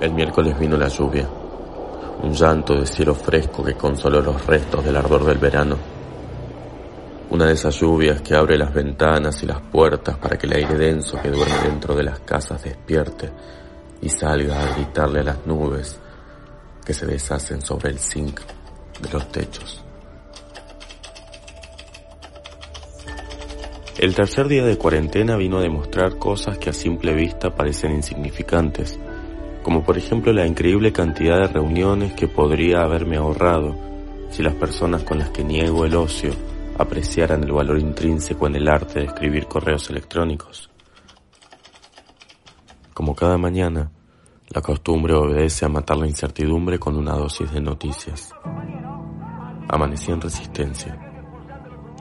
El miércoles vino la lluvia, un llanto de cielo fresco que consoló los restos del ardor del verano. Una de esas lluvias que abre las ventanas y las puertas para que el aire denso que duerme dentro de las casas despierte y salga a gritarle a las nubes que se deshacen sobre el zinc de los techos. El tercer día de cuarentena vino a demostrar cosas que a simple vista parecen insignificantes, como por ejemplo la increíble cantidad de reuniones que podría haberme ahorrado si las personas con las que niego el ocio apreciaran el valor intrínseco en el arte de escribir correos electrónicos. Como cada mañana, la costumbre obedece a matar la incertidumbre con una dosis de noticias. Amanecí en resistencia.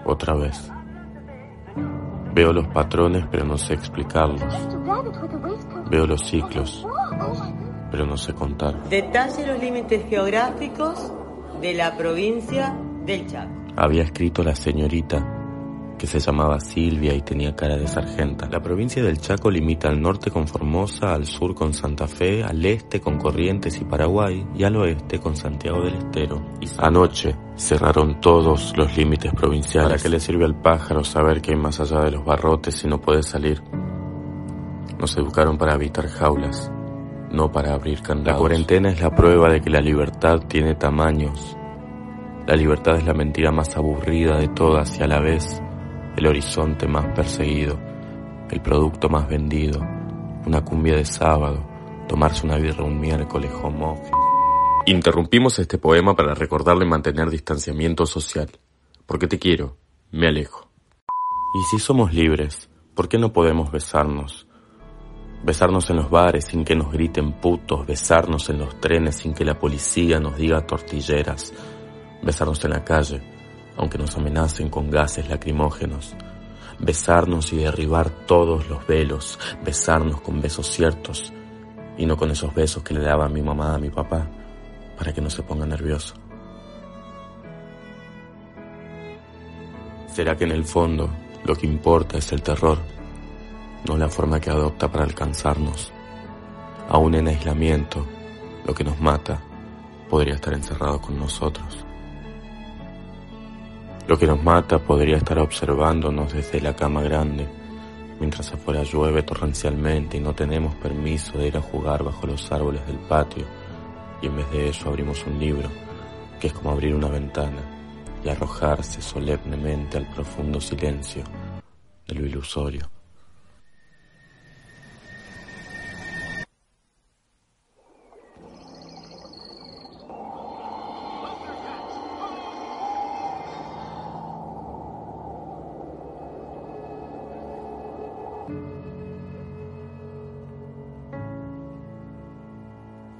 Otra vez. Veo los patrones pero no sé explicarlos. Veo los ciclos, pero no sé contar. Detalle los límites geográficos de la provincia del Chaco. Había escrito la señorita, que se llamaba Silvia y tenía cara de sargenta. La provincia del Chaco limita al norte con Formosa, al sur con Santa Fe, al este con Corrientes y Paraguay y al oeste con Santiago del Estero. Y anoche cerraron todos los límites provinciales. ¿Para qué le sirve al pájaro saber que hay más allá de los barrotes si no puede salir? Nos educaron para evitar jaulas, no para abrir candados. La cuarentena es la prueba de que la libertad tiene tamaños. La libertad es la mentira más aburrida de todas y a la vez el horizonte más perseguido, el producto más vendido, una cumbia de sábado, tomarse una birra un miércoles home Interrumpimos este poema para recordarle mantener distanciamiento social. Porque te quiero, me alejo. Y si somos libres, ¿por qué no podemos besarnos? Besarnos en los bares sin que nos griten putos, besarnos en los trenes sin que la policía nos diga tortilleras, besarnos en la calle, aunque nos amenacen con gases lacrimógenos, besarnos y derribar todos los velos, besarnos con besos ciertos y no con esos besos que le daba mi mamá a mi papá para que no se ponga nervioso. ¿Será que en el fondo lo que importa es el terror? no la forma que adopta para alcanzarnos. Aún en aislamiento, lo que nos mata podría estar encerrado con nosotros. Lo que nos mata podría estar observándonos desde la cama grande, mientras afuera llueve torrencialmente y no tenemos permiso de ir a jugar bajo los árboles del patio, y en vez de eso abrimos un libro, que es como abrir una ventana y arrojarse solemnemente al profundo silencio de lo ilusorio.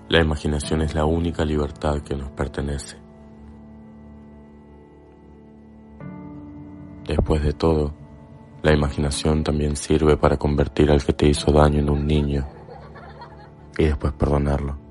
La imaginación es la única libertad que nos pertenece. Después de todo, la imaginación también sirve para convertir al que te hizo daño en un niño y después perdonarlo.